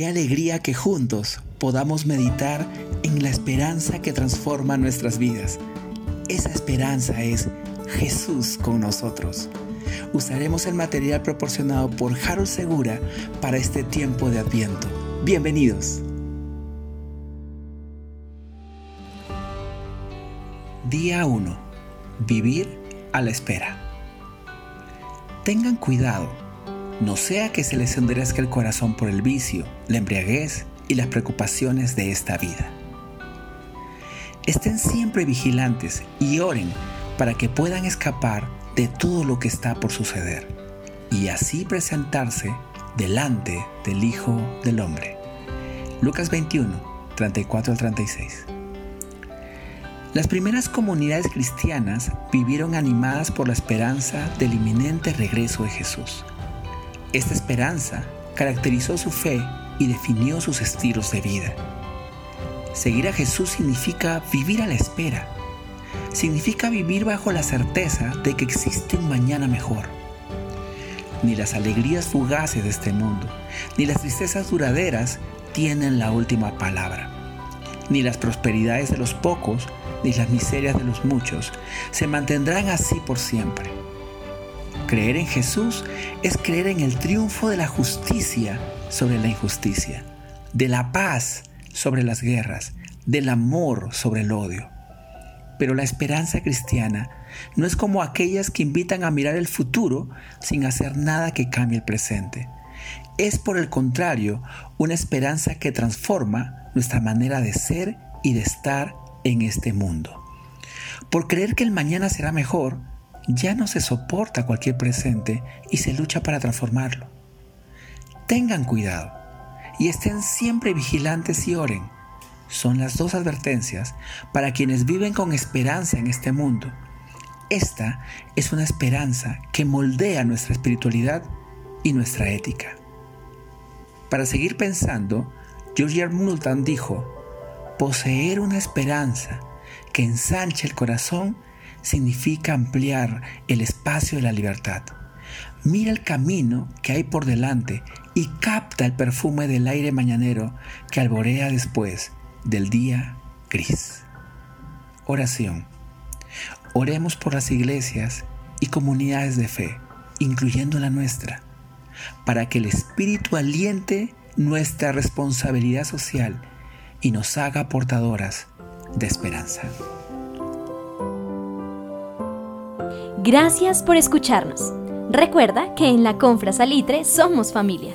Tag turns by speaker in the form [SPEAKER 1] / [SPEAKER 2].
[SPEAKER 1] Qué alegría que juntos podamos meditar en la esperanza que transforma nuestras vidas. Esa esperanza es Jesús con nosotros. Usaremos el material proporcionado por Harold Segura para este tiempo de Adviento. Bienvenidos. Día 1. Vivir a la espera. Tengan cuidado, no sea que se les endurezca el corazón por el vicio, la embriaguez y las preocupaciones de esta vida. Estén siempre vigilantes y oren para que puedan escapar de todo lo que está por suceder y así presentarse delante del Hijo del Hombre. Lucas 21, 34 al 36. Las primeras comunidades cristianas vivieron animadas por la esperanza del inminente regreso de Jesús. Esta esperanza caracterizó su fe y definió sus estilos de vida. Seguir a Jesús significa vivir a la espera. Significa vivir bajo la certeza de que existe un mañana mejor. Ni las alegrías fugaces de este mundo, ni las tristezas duraderas tienen la última palabra. Ni las prosperidades de los pocos ni las miserias de los muchos se mantendrán así por siempre. Creer en Jesús es creer en el triunfo de la justicia sobre la injusticia, de la paz sobre las guerras, del amor sobre el odio. Pero la esperanza cristiana no es como aquellas que invitan a mirar el futuro sin hacer nada que cambie el presente. Es por el contrario una esperanza que transforma nuestra manera de ser y de estar en este mundo. Por creer que el mañana será mejor, ya no se soporta cualquier presente y se lucha para transformarlo. Tengan cuidado y estén siempre vigilantes y oren. Son las dos advertencias para quienes viven con esperanza en este mundo. Esta es una esperanza que moldea nuestra espiritualidad y nuestra ética. Para seguir pensando, George R. Dijo, Poseer una esperanza que ensanche el corazón significa ampliar el espacio de la libertad. Mira el camino que hay por delante y capta el perfume del aire mañanero que alborea después del día gris. Oración. Oremos por las iglesias y comunidades de fe, incluyendo la nuestra, para que el Espíritu aliente nuestra responsabilidad social y nos haga portadoras de esperanza.
[SPEAKER 2] Gracias por escucharnos. Recuerda que en la Confra Salitre somos familia.